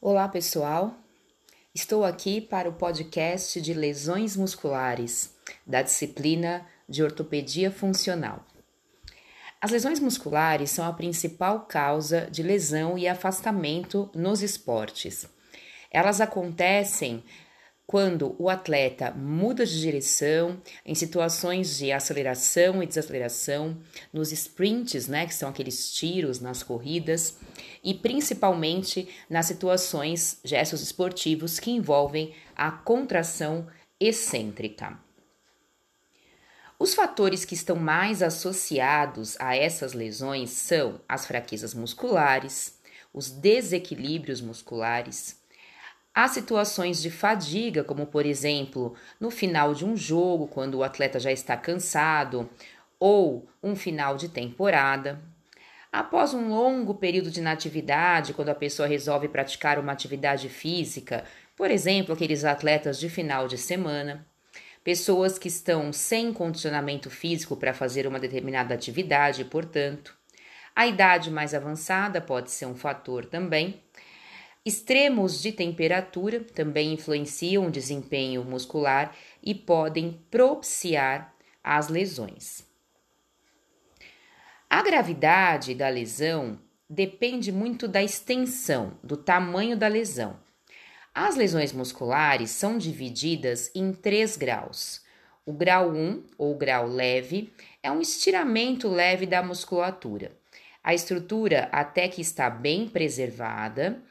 Olá, pessoal. Estou aqui para o podcast de lesões musculares da disciplina de ortopedia funcional. As lesões musculares são a principal causa de lesão e afastamento nos esportes. Elas acontecem quando o atleta muda de direção em situações de aceleração e desaceleração, nos sprints, né, que são aqueles tiros nas corridas, e principalmente nas situações, gestos esportivos que envolvem a contração excêntrica. Os fatores que estão mais associados a essas lesões são as fraquezas musculares, os desequilíbrios musculares, Há situações de fadiga, como por exemplo, no final de um jogo, quando o atleta já está cansado, ou um final de temporada. Após um longo período de inatividade, quando a pessoa resolve praticar uma atividade física, por exemplo, aqueles atletas de final de semana, pessoas que estão sem condicionamento físico para fazer uma determinada atividade, portanto, a idade mais avançada pode ser um fator também. Extremos de temperatura também influenciam o desempenho muscular e podem propiciar as lesões. A gravidade da lesão depende muito da extensão, do tamanho da lesão. As lesões musculares são divididas em três graus. O grau 1, ou grau leve, é um estiramento leve da musculatura. A estrutura até que está bem preservada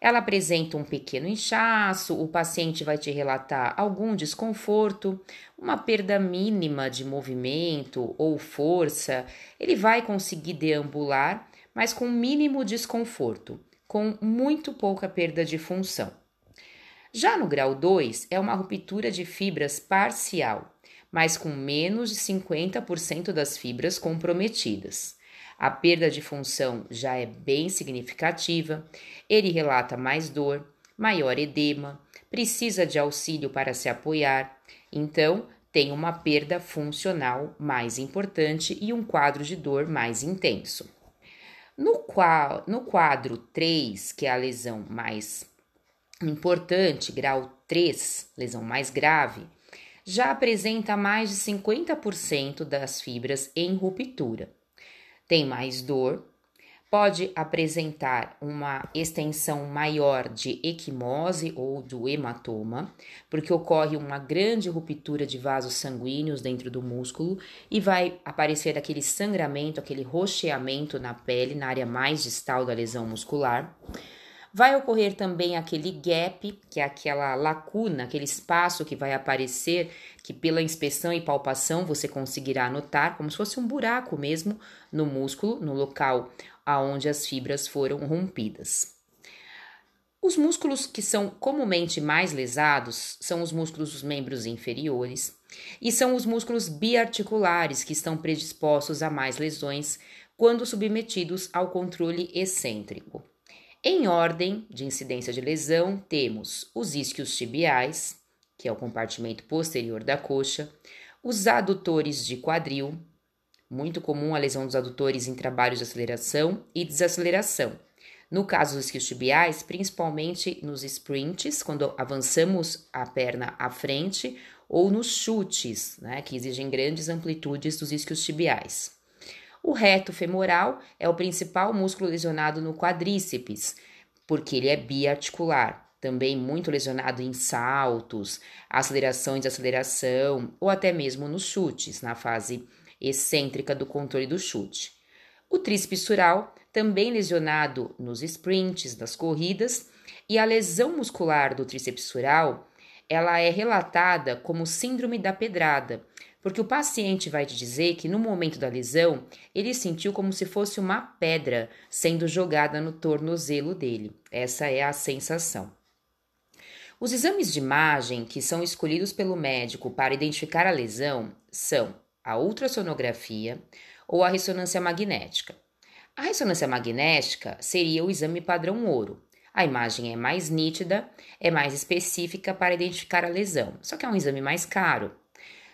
ela apresenta um pequeno inchaço, o paciente vai te relatar algum desconforto, uma perda mínima de movimento ou força. Ele vai conseguir deambular, mas com mínimo desconforto, com muito pouca perda de função. Já no grau 2, é uma ruptura de fibras parcial, mas com menos de 50% das fibras comprometidas. A perda de função já é bem significativa. Ele relata mais dor, maior edema, precisa de auxílio para se apoiar. Então, tem uma perda funcional mais importante e um quadro de dor mais intenso. No, qual, no quadro 3, que é a lesão mais importante, grau 3, lesão mais grave, já apresenta mais de 50% das fibras em ruptura tem mais dor, pode apresentar uma extensão maior de equimose ou do hematoma, porque ocorre uma grande ruptura de vasos sanguíneos dentro do músculo e vai aparecer aquele sangramento, aquele rocheamento na pele, na área mais distal da lesão muscular. Vai ocorrer também aquele gap, que é aquela lacuna, aquele espaço que vai aparecer, que pela inspeção e palpação você conseguirá notar, como se fosse um buraco mesmo no músculo, no local aonde as fibras foram rompidas. Os músculos que são comumente mais lesados são os músculos dos membros inferiores e são os músculos biarticulares que estão predispostos a mais lesões quando submetidos ao controle excêntrico. Em ordem de incidência de lesão, temos os isquios tibiais, que é o compartimento posterior da coxa, os adutores de quadril, muito comum a lesão dos adutores em trabalhos de aceleração e desaceleração. No caso dos isquios tibiais, principalmente nos sprints, quando avançamos a perna à frente, ou nos chutes, né, que exigem grandes amplitudes dos isquios tibiais. O reto femoral é o principal músculo lesionado no quadríceps, porque ele é biarticular, também muito lesionado em saltos, aceleração e desaceleração, ou até mesmo nos chutes, na fase excêntrica do controle do chute. O tríceps sural, também lesionado nos sprints, nas corridas, e a lesão muscular do tríceps sural, ela é relatada como síndrome da pedrada, porque o paciente vai te dizer que no momento da lesão ele sentiu como se fosse uma pedra sendo jogada no tornozelo dele. Essa é a sensação. Os exames de imagem que são escolhidos pelo médico para identificar a lesão são a ultrassonografia ou a ressonância magnética. A ressonância magnética seria o exame padrão ouro. A imagem é mais nítida, é mais específica para identificar a lesão, só que é um exame mais caro.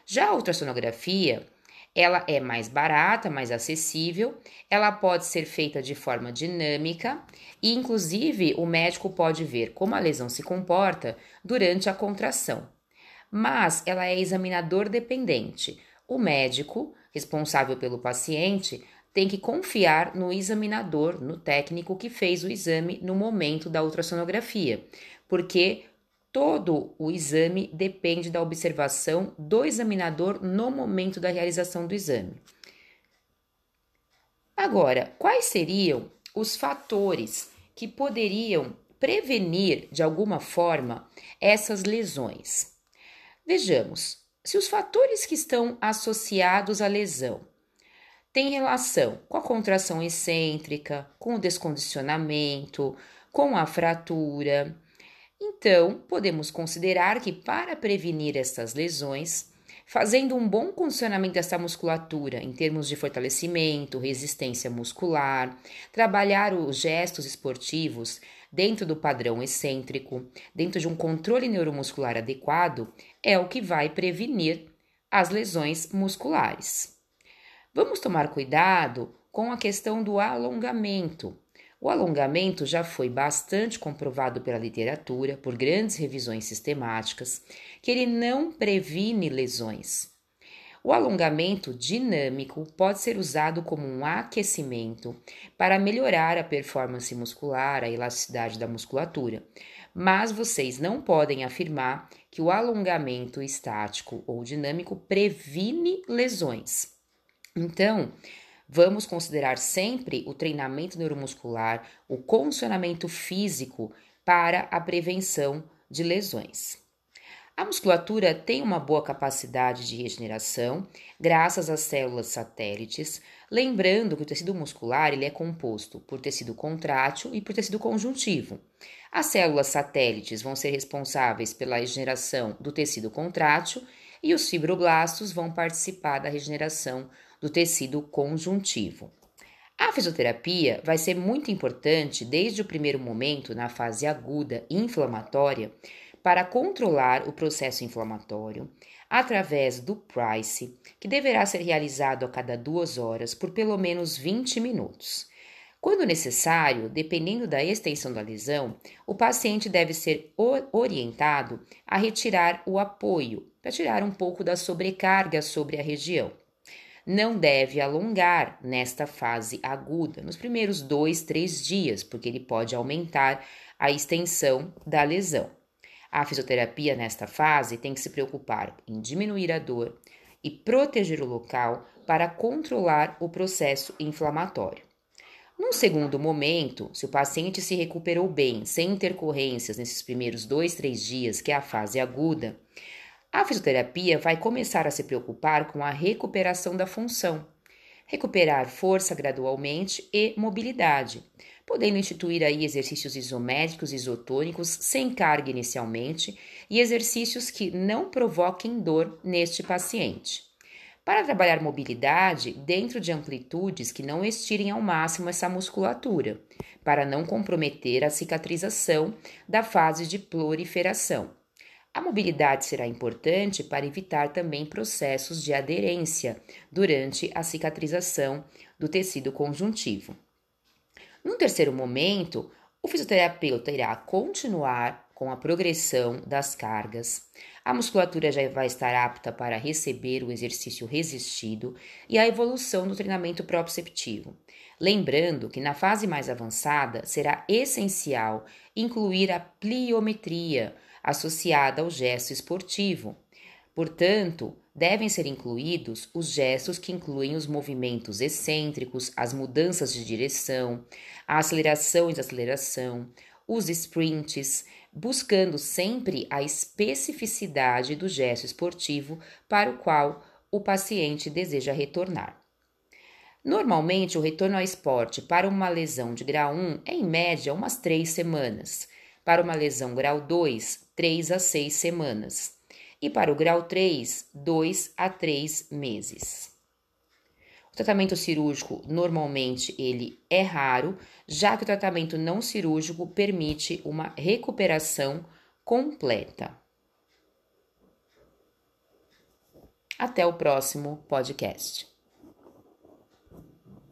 Já a ultrassonografia Ela é mais barata, mais acessível, ela pode ser feita de forma dinâmica e, inclusive, o médico pode ver como a lesão se comporta durante a contração. Mas ela é examinador dependente. O médico, responsável pelo paciente, tem que confiar no examinador, no técnico que fez o exame no momento da ultrassonografia, porque Todo o exame depende da observação do examinador no momento da realização do exame. Agora, quais seriam os fatores que poderiam prevenir de alguma forma essas lesões? Vejamos, se os fatores que estão associados à lesão têm relação com a contração excêntrica, com o descondicionamento, com a fratura, então, podemos considerar que para prevenir estas lesões, fazendo um bom condicionamento dessa musculatura em termos de fortalecimento, resistência muscular, trabalhar os gestos esportivos dentro do padrão excêntrico, dentro de um controle neuromuscular adequado, é o que vai prevenir as lesões musculares. Vamos tomar cuidado com a questão do alongamento, o alongamento já foi bastante comprovado pela literatura, por grandes revisões sistemáticas, que ele não previne lesões. O alongamento dinâmico pode ser usado como um aquecimento para melhorar a performance muscular, a elasticidade da musculatura, mas vocês não podem afirmar que o alongamento estático ou dinâmico previne lesões. Então, Vamos considerar sempre o treinamento neuromuscular, o condicionamento físico para a prevenção de lesões. A musculatura tem uma boa capacidade de regeneração graças às células satélites, lembrando que o tecido muscular ele é composto por tecido contrátil e por tecido conjuntivo. As células satélites vão ser responsáveis pela regeneração do tecido contrátil e os fibroblastos vão participar da regeneração do tecido conjuntivo. A fisioterapia vai ser muito importante desde o primeiro momento, na fase aguda inflamatória, para controlar o processo inflamatório através do PRICE, que deverá ser realizado a cada duas horas por pelo menos 20 minutos. Quando necessário, dependendo da extensão da lesão, o paciente deve ser orientado a retirar o apoio para tirar um pouco da sobrecarga sobre a região não deve alongar nesta fase aguda, nos primeiros dois, três dias, porque ele pode aumentar a extensão da lesão. A fisioterapia nesta fase tem que se preocupar em diminuir a dor e proteger o local para controlar o processo inflamatório. Num segundo momento, se o paciente se recuperou bem, sem intercorrências nesses primeiros dois, três dias, que é a fase aguda, a fisioterapia vai começar a se preocupar com a recuperação da função, recuperar força gradualmente e mobilidade, podendo instituir aí exercícios isométricos isotônicos sem carga inicialmente e exercícios que não provoquem dor neste paciente. Para trabalhar mobilidade dentro de amplitudes que não estirem ao máximo essa musculatura, para não comprometer a cicatrização da fase de proliferação. A mobilidade será importante para evitar também processos de aderência durante a cicatrização do tecido conjuntivo. Num terceiro momento, o fisioterapeuta irá continuar com a progressão das cargas. A musculatura já vai estar apta para receber o exercício resistido e a evolução do treinamento proprioceptivo. Lembrando que na fase mais avançada será essencial incluir a pliometria, associada ao gesto esportivo. Portanto, devem ser incluídos os gestos que incluem os movimentos excêntricos, as mudanças de direção, a aceleração e desaceleração, os sprints, buscando sempre a especificidade do gesto esportivo para o qual o paciente deseja retornar. Normalmente, o retorno ao esporte para uma lesão de grau 1 é em média umas três semanas. Para uma lesão grau 2, 3 a 6 semanas. E para o grau 3, 2 a 3 meses. O tratamento cirúrgico normalmente ele é raro, já que o tratamento não cirúrgico permite uma recuperação completa. Até o próximo podcast.